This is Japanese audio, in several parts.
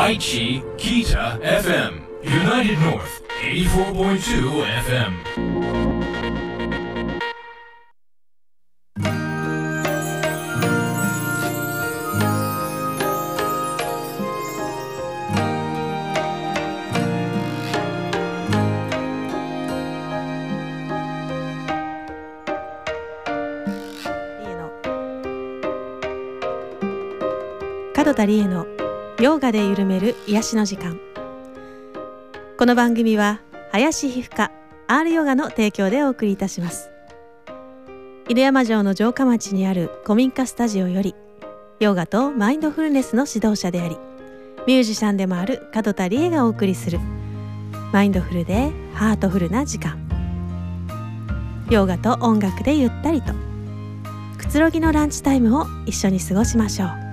Aichi Kita FM. United North 84.2 FM. 癒しの時間。この番組は林皮膚科 R ヨガの提供でお送りいたします。犬山城の城下町にある古民家スタジオよりヨガとマインドフルネスの指導者でありミュージシャンでもある角田理恵がお送りするマインドフルでハートフルな時間。ヨガと音楽でゆったりとくつろぎのランチタイムを一緒に過ごしましょう。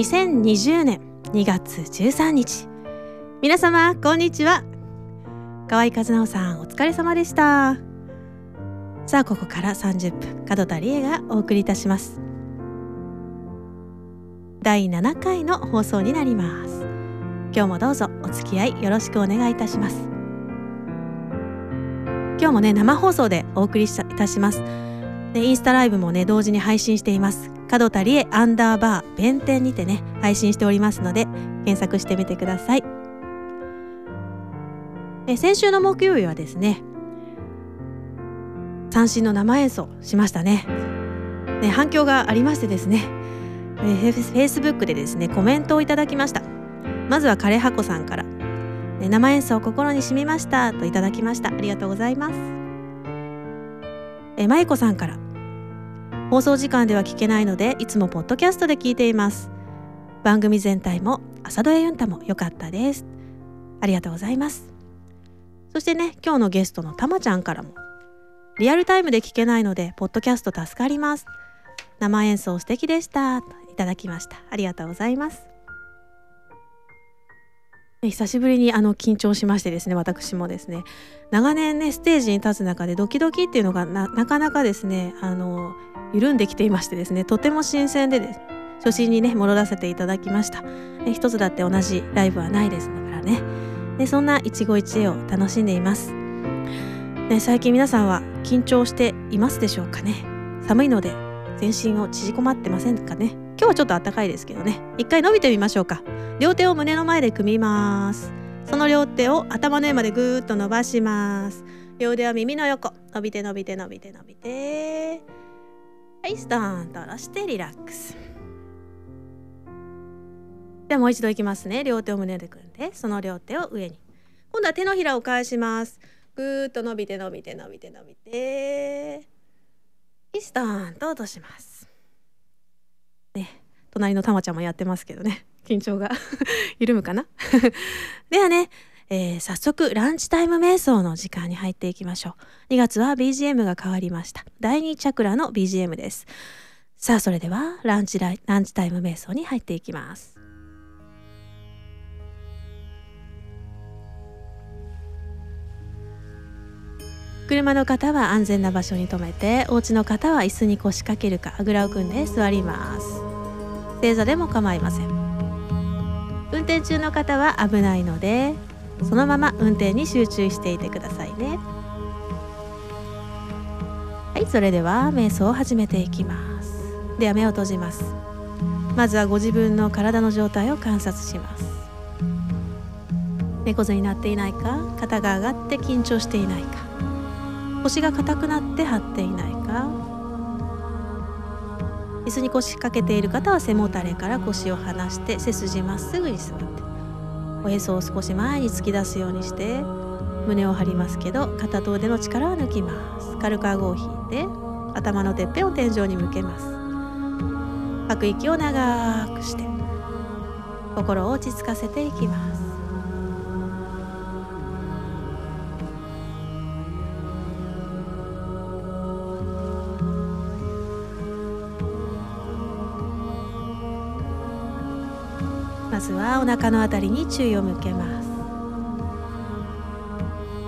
2020年2月13日。皆様こんにちは。河合和直さんお疲れ様でした。さあここから30分門田理恵がお送りいたします。第7回の放送になります。今日もどうぞお付き合いよろしくお願いいたします。今日もね生放送でお送りいたします。でインスタライブもね同時に配信しています。角田理恵アンダーバー弁天にてね配信しておりますので検索してみてください。え先週の木曜日はですね三振の生演奏しましたね。ね反響がありましてですねフェイスブックでですねコメントをいただきました。まずは枯葉子さんから、ね、生演奏心に染みましたといただきました。ありがとうございます。えまゆこさんから放送時間では聞けないのでいつもポッドキャストで聞いています。番組全体も朝ドラユンタも良かったです。ありがとうございます。そしてね今日のゲストのたまちゃんからもリアルタイムで聞けないのでポッドキャスト助かります。生演奏素敵でした。といただきました。ありがとうございます。久しぶりにあの緊張しましてですね私もですね。長年ねステージに立つ中でドキドキっていうのがなかなかですねあの緩んできていましてですねとても新鮮でです。初心にね戻らせていただきました、ね、一つだって同じライブはないですからね。でそんな一期一会を楽しんでいます、ね、最近皆さんは緊張していますでしょうかね。寒いので全身を縮こまってませんかね。今日はちょっと暖かいですけどね。一回伸びてみましょうか。両手を胸の前で組みます。その両手を頭の上までぐーっと伸ばします。両手は耳の横。伸びて伸びて伸びて伸びて。はいスターンと下ろしてリラックス。ではもう一度いきますね。両手を胸で組んで。その両手を上に。今度は手のひらを返します。ぐーっと伸びて伸びて伸びて伸びて。スターンと落とします。隣のたまちゃんもやってますけどね。緊張が。緩むかな？ではねえー、早速ランチタイム瞑想の時間に入っていきましょう。2月は BGM が変わりました。第2チャクラの BGM です。さあそれではランチラランチタイム瞑想に入っていきます。車の方は安全な場所に停めてお家の方は椅子に腰掛けるかあぐらを組んで座ります。正座でも構いません。運転中の方は危ないのでそのまま運転に集中していてくださいね。はいそれでは瞑想を始めていきます。では目を閉じます。まずはご自分の体の状態を観察します。猫背になっていないか肩が上がって緊張していないか腰が硬くなって張っていないか。椅子に腰掛けている方は背もたれから腰を離して背筋まっすぐに座って。おへそを少し前に突き出すようにして胸を張りますけど片と腕の力を抜きます軽く顎を引いて頭のてっぺんを天井に向けます。吐く息を長くして心を落ち着かせていきます。まずはお腹のあたりに注意を向けます。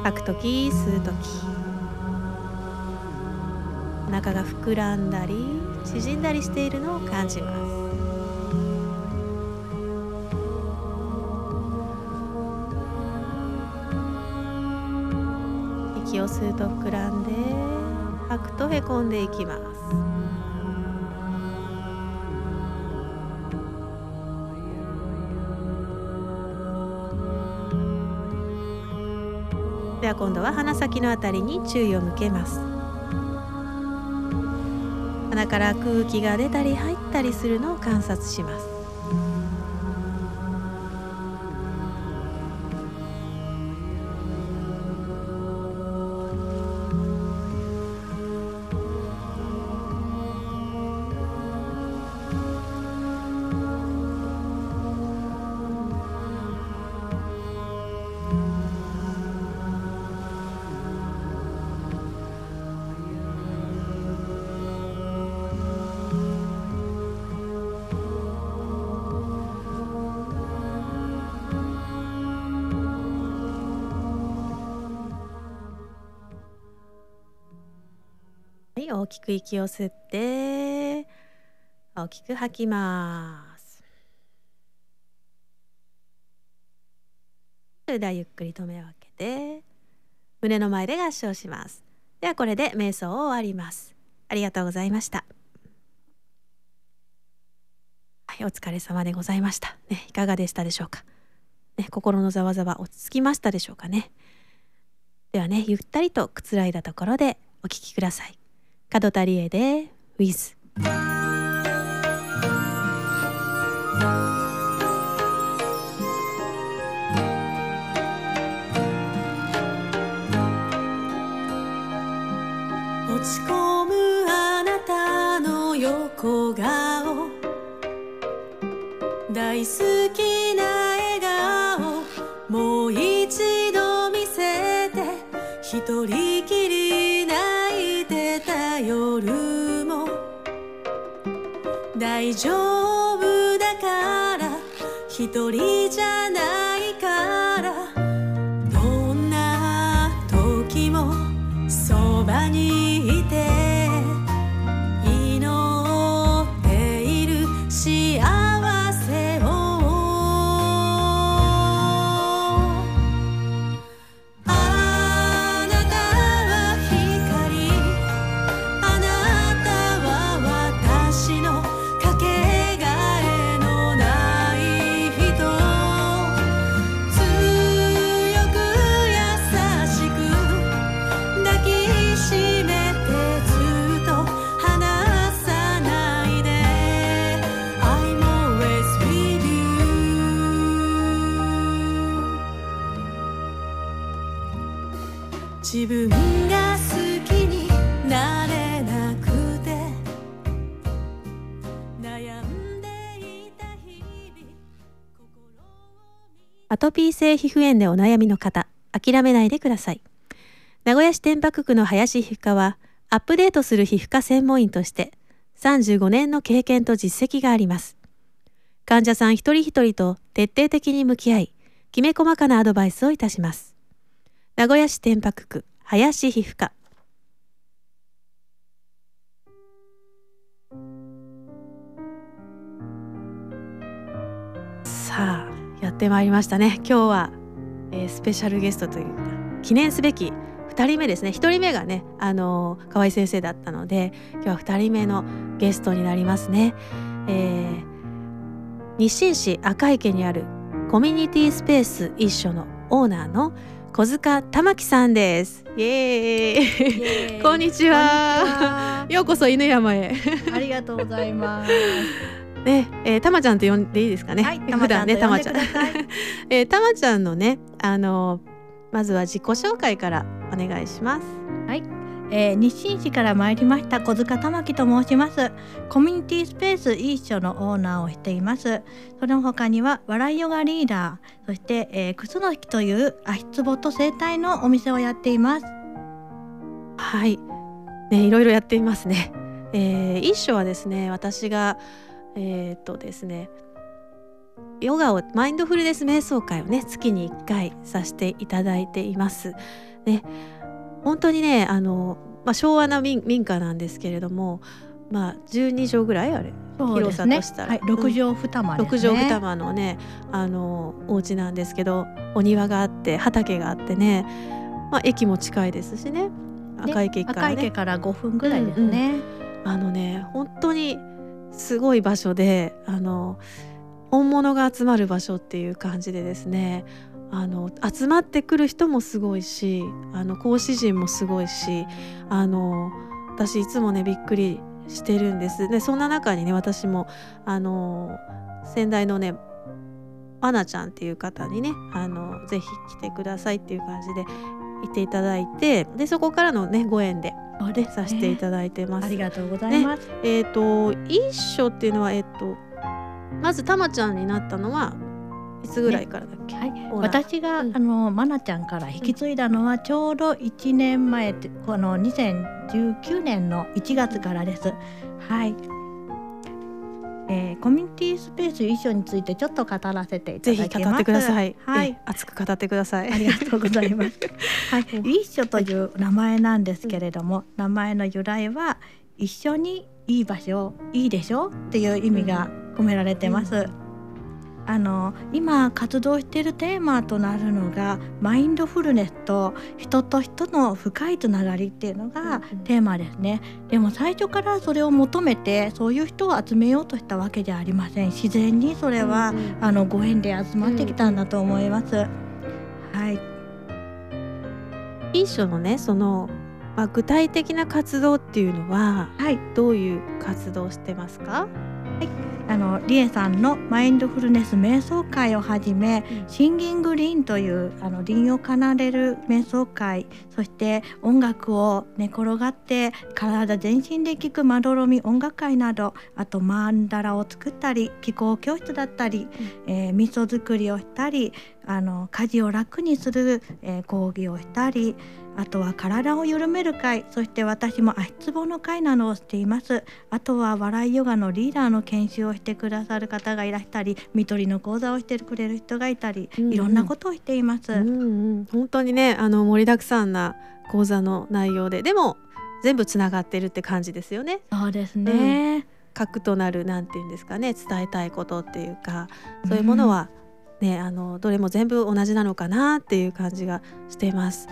吐く時吸う時お腹が膨らんだり縮んだりしているのを感じます。息を吸うと膨らんで吐くとへこんでいきます。では今度は鼻先のあたりに注意を向けます。鼻から空気が出たり入ったりするのを観察します。い、大きく息を吸って大きく吐きます。それではゆっくりと目を開けて胸の前で合掌します。ではこれで瞑想を終わります。ありがとうございました。はい、お疲れ様でございました。ね、いかがでしたでしょうか。ね、心のざわざわ落ち着きましたでしょうかね。ではねゆったりとくつらいだところでお聞きください。角田理恵で With 落ち込むあなたの横顔。大好きな笑顔。もう一度見せて。一人きり。一人じゃピー性皮膚炎でお悩みの方諦めないでください。名古屋市天白区の林皮膚科はアップデートする皮膚科専門医として35年の経験と実績があります。患者さん一人一人と徹底的に向き合いきめ細かなアドバイスをいたします。名古屋市天白区林皮膚科。さあやってまいりましたね。今日は、えースペシャルゲストというか記念すべき2人目ですね。1人目がねあのー河合先生だったので今日は2人目のゲストになりますね、えー日清市赤池にあるコミュニティスペース一緒のオーナーの小塚玉木さんです。イエーイ。こんにちは。ようこそ犬山へ。ありがとうございます。ね、えー、たまちゃんと呼んでいいですかね？はい、た普段ね、たまちゃん。えー、たまちゃんのね、あのーまずは自己紹介からお願いします。えー、日清市から参りました小塚玉木と申します。コミュニティスペース一緒のオーナーをしています。その他には笑いヨガリーダー、そして、えー、靴の木という足つぼと整体のお店をやっています。はい、ね、いろいろやっていますね。えー、一緒はですね、私がえーっとですね、ヨガをマインドフルネス瞑想会をね月に1回させていただいています。ね本当にねあの、まあ、昭和な民民家なんですけれども、まあ、12畳ぐらいあれ広さとしたらはい、六畳二間ですね。6畳二間のねあのお家なんですけどお庭があって畑があってね、まあ、駅も近いですしね赤池駅からね赤池から5分ぐらいですね。あのね本当にすごい場所であの本物が集まる場所っていう感じでですねあの集まってくる人もすごいしあの講師陣もすごいしあの私いつもねびっくりしてるんです。でそんな中にね私もあの先代のねアナちゃんっていう方にねあのぜひ来てくださいっていう感じで言っていただいてでそこからのねご縁でねさせていただいてます。ありがとうございます。えっ、と一緒っていうのはえっ、とまずたまちゃんになったのはいつぐらいからだっけ？はい、私が、うんあのまなちゃんから引き継いだのはちょうど1年前ってこの2019年の1月からです。はい。えーコミュニティスペース一緒についてちょっと語らせていたぜだきます。ひ語ってください。はいえ。熱く語ってください。ありがとうございます。はい、一緒という名前なんですけれども、名前の由来は一緒にいい場所、いいでしょ？っていう意味が込められてます。あの今活動しているテーマとなるのがマインドフルネスと人と人の深いつながりっていうのがうんテーマですね。でも最初からそれを求めてそういう人を集めようとしたわけじゃありません。自然にそれは、うんうんあのご縁で集まってきたんだと思います。はい。一緒のねそのまあ具体的な活動っていうのははい、どういう活動をしてますか？あのリエさんのマインドフルネス瞑想会をはじめ、うん。シンギングリンというあの輪を奏でる瞑想会そして音楽を寝転がって体全身で聴くまどろみ音楽会などあとマンダラを作ったり気候教室だったり、えー味噌作りをしたりあの家事を楽にする、えー講義をしたりあとは体を緩める会そして私も足つぼの会などをしています。あとは笑いヨガのリーダーの研修をしてくださる方がいらしたり看取りの講座をしてくれる人がいたり、うんうん。いろんなことをしています、うんうん、本当にねあの盛りだくさんな講座の内容ででも全部つながってるって感じですよね。そうですね、核となるなんていうんですかね伝えたいことっていうかそういうものは、ねあのどれも全部同じなのかなっていう感じがしています。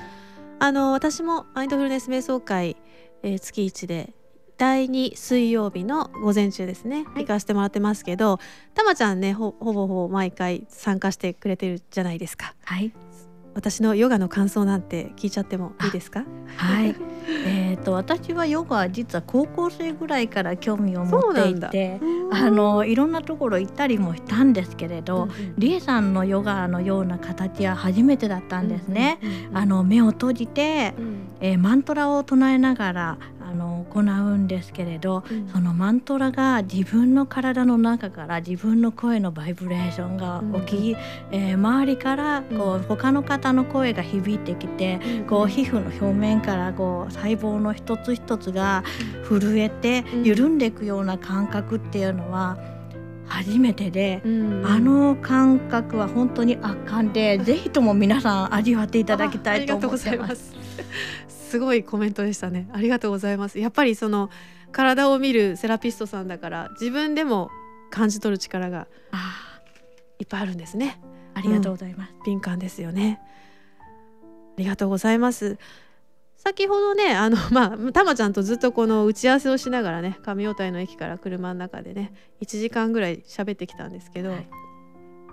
あの私もマインドフルネス瞑想会、えー月1で第2水曜日の午前中ですね、い。行かせてもらってますけどたまちゃんねほほぼほぼ毎回参加してくれてるじゃないですか。はい私のヨガの感想なんて聞いちゃってもいいですか？はい。えーと私はヨガは実は高校生ぐらいから興味を持っていてあのいろんなところ行ったりもしたんですけれど、うんうんリエさんのヨガのような形は初めてだったんですね。うんうんうん。あの目を閉じて、うん。えーマントラを唱えながらあの行うんですけれどうん。そのマントラが自分の体の中から自分の声のバイブレーションが起き、えー周りからこう、うん。他の方の声が響いてきて、こう皮膚の表面からこう細胞の一つ一つが震えてうん。緩んでいくような感覚っていうのは初めてで。うん。あの感覚は本当に圧巻で、ぜひとも皆さん味わっていただきたいと思いま。ますす。すごいコメントでしたね。ありがとうございます。やっぱりその体を見るセラピストさんだから自分でも感じ取る力があいっぱいあるんですね。ーありがとうございます。敏感ですよね。ありがとうございます。先ほどねあの まあたまちゃんとずっとこの打ち合わせをしながらね上大谷の駅から車の中でね1時間ぐらい喋ってきたんですけど、はい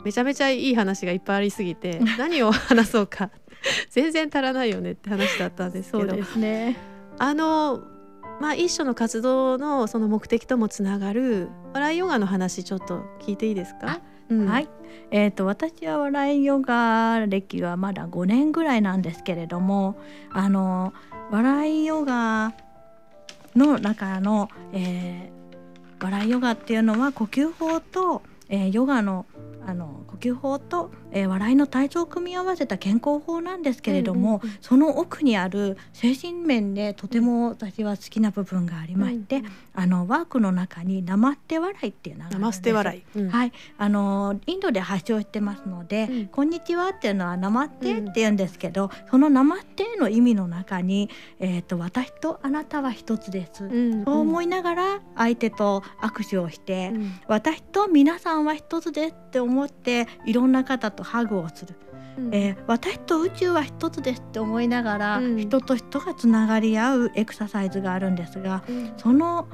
めちゃめちゃいい話がいっぱいありすぎて 何を話そうか全然足らないよねって話だったんですけどすね。あのまあ一緒の活動のその目的ともつながる笑いヨガの話ちょっと聞いていいですか、うんはい。えっ、と私は笑いヨガ歴はまだ5年ぐらいなんですけれども、あの笑いヨガの中の、えー笑いヨガっていうのは呼吸法と、えーヨガのあの呼吸法とえー笑いの体操を組み合わせた健康法なんですけれども、うんうんうん。その奥にある精神面でとても私は好きな部分がありまして、あのワークの中に「生って笑い」っていうのがで笑い、うん。はい、あのインドで発祥してますので、うん。こんにちはっていうのは生ってって言うんですけど、その生っての意味の中に、えっ、と私とあなたは一つです。うん。そう思いながら相手と握手をして、うん。私と皆さんは一つですって思っていろんな方とハグをする、うん。えー私と宇宙は一つですって思いながら、うん。人と人がつながり合うエクササイズがあるんですがうん。その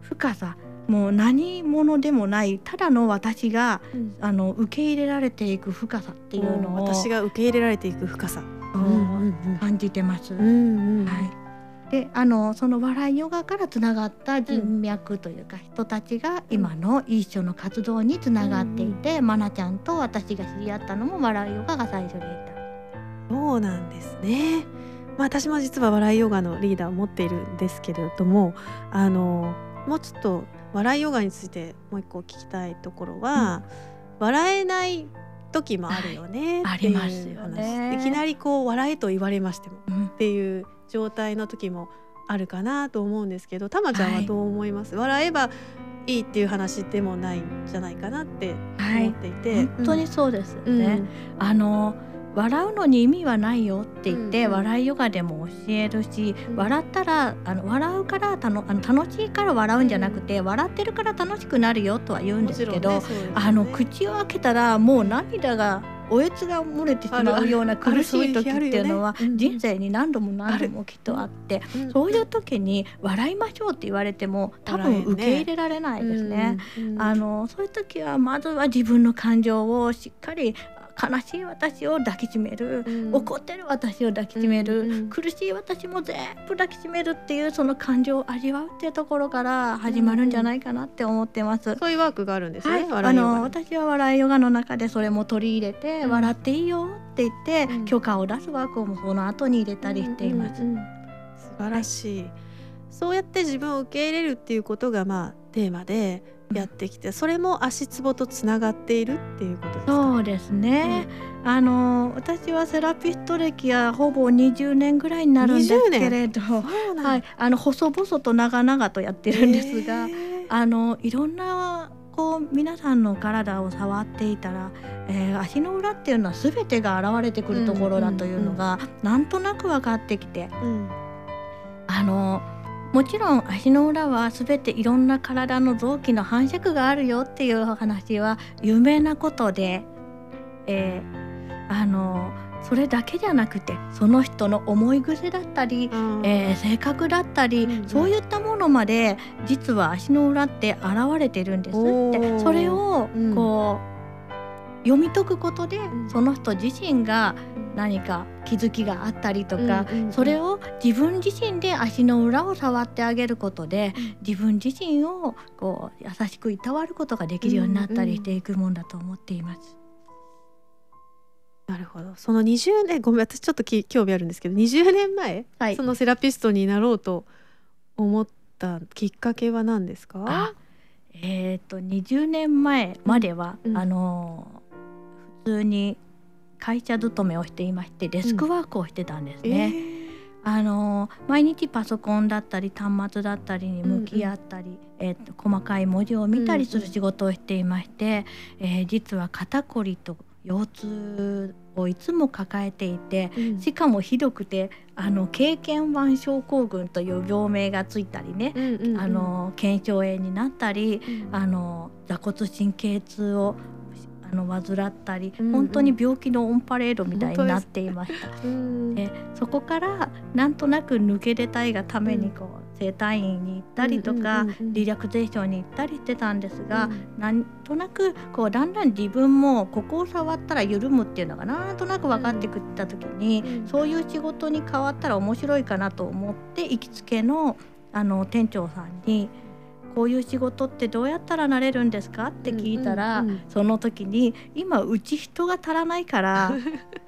深さもう何者でもないただの私がうん。あの受け入れられていく深さっていうのを私が受け入れられていく深さ、感じてます。はいであのその笑いヨガからつながった人脈というか、人たちが今の一緒の活動につながっていて、まなちゃんと私が知り合ったのも笑いヨガが最初でいた。そうなんですね。まあ私も実は笑いヨガのリーダーを持っているんですけれども、あのもうちょっと笑いヨガについてもう一個聞きたいところは、笑えない時もあるよねはいっていうありますよね。話いきなりこう笑えと言われましてもうん。っていう状態の時もあるかなと思うんですけど、たまちゃんはどう思います？笑えばいいっていう話でもないんじゃないかなってはい。思っていて、本当にそうですようん。ね。あの笑うのに意味はないよって言って、うんうん。笑いヨガでも教えるし、うん。笑ったらあの笑うからたのあの楽しいから笑うんじゃなくて、笑ってるから楽しくなるよとは言うんですけど、ねね。あの口を開けたらもう涙がおえつが漏れてしまうような苦しい時っていうのは人生に何度も何度もきっとあってうん。そういう時に笑いましょうって言われても多分受け入れられないですね。あのそういう時はまずは自分の感情をしっかり悲しい私を抱きしめる、うん。怒ってる私を抱きしめる、うんうん苦しい私も全部抱きしめるっていうその感情を味わうっていうところから始まるんじゃないかなって思ってます。そういうワークがあるんですね。はい、あの私は笑いヨガの中でそれも取り入れて、うん。笑っていいよって言って、うん。許可を出すワークもその後に入れたりしています。うんうんうん素晴らしい、そうやって自分を受け入れるっていうことがまあテーマでやってきて、それも足つぼとつながっているっていうことですか？そうですね、あの私はセラピスト歴はほぼ20年ぐらいになるんですけれど、はい、あの細々と長々とやってるんですが、あのいろんなこう皆さんの体を触っていたら、えー足の裏っていうのは全てが現れてくるところだというのが、なんとなく分かってきてうん。あのもちろん足の裏は全ていろんな体の臓器の繁殖があるよっていう話は有名なことで、えーあのそれだけじゃなくてその人の思い癖だったり、えー性格だったり、うんうん。そういったものまで実は足の裏って現れてるんですって。それをうん。こう、読み解くことで、ん。その人自身が何か気づきがあったりとか、うんうんうん。それを自分自身で足の裏を触ってあげることで、自分自身をこう優しくいたわることができるようになったりしていくもんだと思っています。なるほど。その20年ごめん私ちょっとき興味あるんですけど20年前、はい。そのセラピストになろうと思ったきっかけは何ですか？あえー、と20年前までは、うん。あの普通に会社勤めをしていましてデスクワークをしてたんですね。あの毎日パソコンだったり端末だったりに向き合ったり、えー、と細かい文字を見たりする仕事をしていまして、えー実は肩こりと腰痛をいつも抱えていてうん。しかもひどくてあの経験腕症候群という病名がついたりね、うんうんうん。あの腱鞘炎になったりうん。あの座骨神経痛をあの患ったり、うんうん。本当に病気のオンパレードみたいになっていました。うん。でそこからなんとなく抜け出たいがためにこう整体院に行ったりとか、うんうんうんうん。リラクゼーションに行ったりしてたんですが、うん。なんとなくこうだんだん自分もここを触ったら緩むっていうのがなんとなく分かってくった時に、うん。そういう仕事に変わったら面白いかなと思って行きつけのあの店長さんに「こういう仕事ってどうやったらなれるんですか?」って聞いたら、うんうんうんその時に「今うち人が足らないから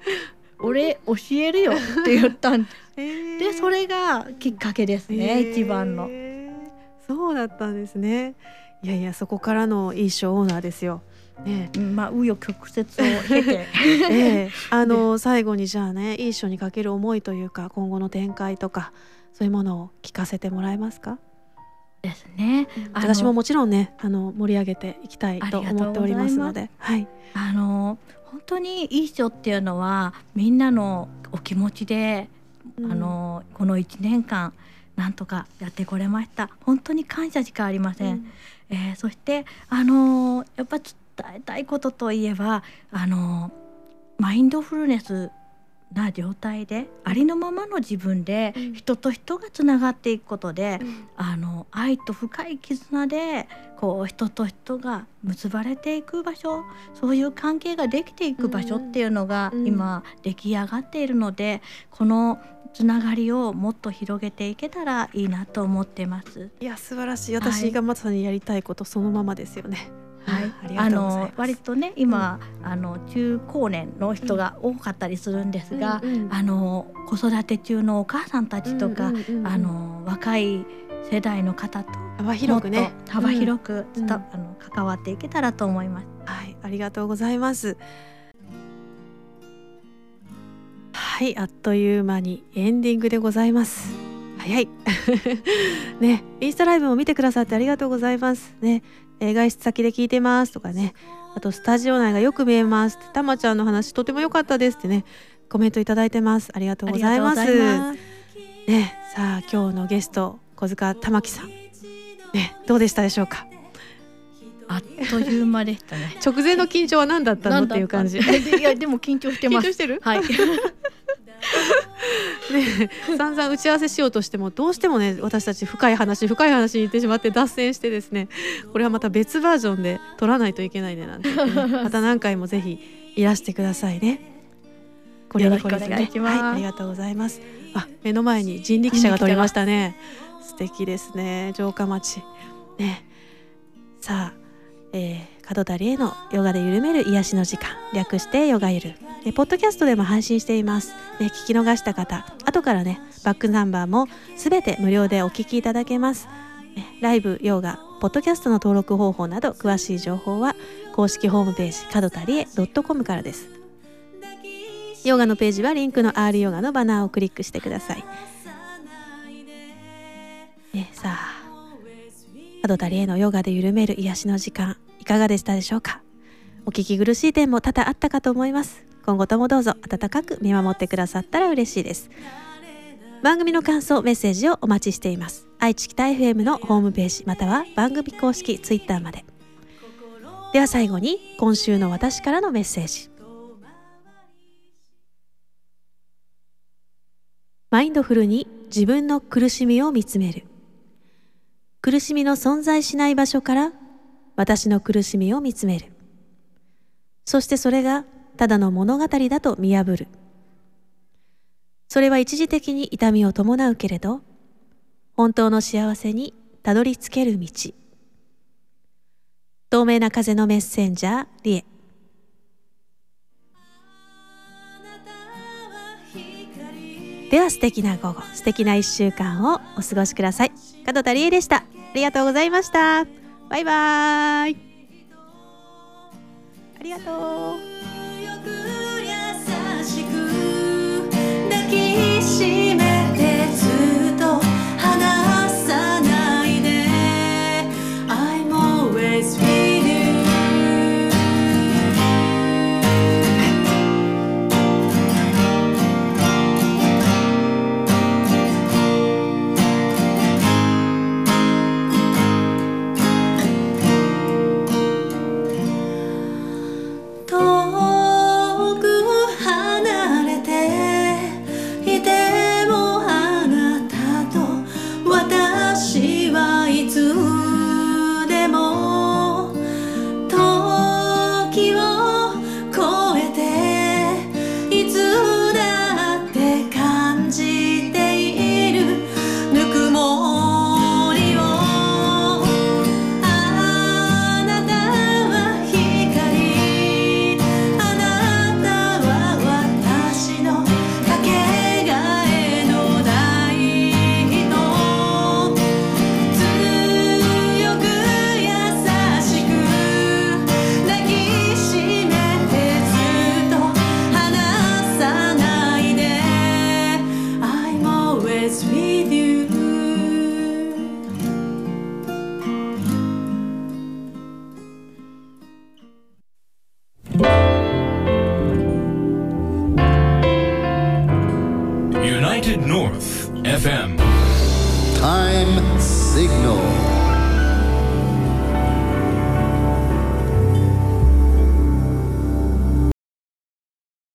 俺教えるよ」って言ったんです。でそれがきっかけですね、一番の。そうだったんですねいやいやそこからのいい賞オーナーですよ。ね、まあ紆余曲折を経て、ええ、あの最後にじゃあねいい賞にかける思いというか今後の展開とかそういうものを聞かせてもらえますか？ですね。私ももちろんねあの盛り上げていきたいと思っておりますので、はい。あの本当にいい賞っていうのはみんなのお気持ちで、うん、あのこの1年間なんとかやってこれました。本当に感謝しかありません、うん、えー、そしてあのやっぱ伝えたいことといえばあのマインドフルネスな状態でありのままの自分で人と人がつながっていくことで、うん、あの愛と深い絆でこう人と人が結ばれていく場所そういう関係ができていく場所っていうのが今出来上がっているのでこのつながりをもっと広げていけたらいいなと思ってます。いや素晴らしい。私がまさにやりたいことそのままですよね。はい、あの割とね今、うん、あの中高年の人が多かったりするんですが、うんうん、あの子育て中のお母さんたちとか、あの若い世代の方と幅広くね幅広く、うん、あの関わっていけたらと思います。はい、ありがとうございます。はい、あっという間にエンディングでございます。早い。ね、インスタライブも見てくださってありがとうございます。ね、えー、外出先で聞いてますとかね。あとスタジオ内がよく見えますって。たまちゃんの話とても良かったですってね。コメントいただいてます。ありがとうございます。ねさあ今日のゲスト小塚玉木さん。ねどうでしたでしょうか？あっという間でしたね。直前の緊張は何だったの？っていう感じ。いやでも緊張してます。緊張してる？はいね、散々打ち合わせしようとしてもどうしてもね私たち深い話深い話に行ってしまって脱線してですねこれはまた別バージョンで撮らないといけないねなんて、ね、また何回もぜひいらしてくださいね。これにこれね、はい、ありがとうございます。あ、目の前に人力車が通りましたね。素敵ですね、城下町。ね、さあ、えー、門田理恵のヨガで緩める癒しの時間、略してヨガゆる。えポッドキャストでも配信しています、ね、聞き逃した方後からねバックナンバーもすべて無料でお聞きいただけます、ライブヨガポッドキャストの登録方法など詳しい情報は公式ホームページ角田理恵 .com からです。ヨガのページはリンクの R ヨガのバナーをクリックしてください、ね、さあ角田理恵のヨガで緩める癒しの時間。かがでしたでしょうか？お聞き苦しい点も多々あったかと思います。今後ともどうぞ温かく見守ってくださったら嬉しいです。番組の感想メッセージをお待ちしています。愛知北 FM のホームページまたは番組公式 Twitter まで。では最後に今週の私からのメッセージ。マインドフルに自分の苦しみを見つめる。苦しみの存在しない場所から私の苦しみを見つめるそしてそれがただの物語だと見破る。それは一時的に痛みを伴うけれど、本当の幸せにたどり着ける道。透明な風のメッセンジャー、リエ。では素敵な午後、素敵な一週間をお過ごしください。門田理恵でした。ありがとうございました。バイバーイ。ありがとう。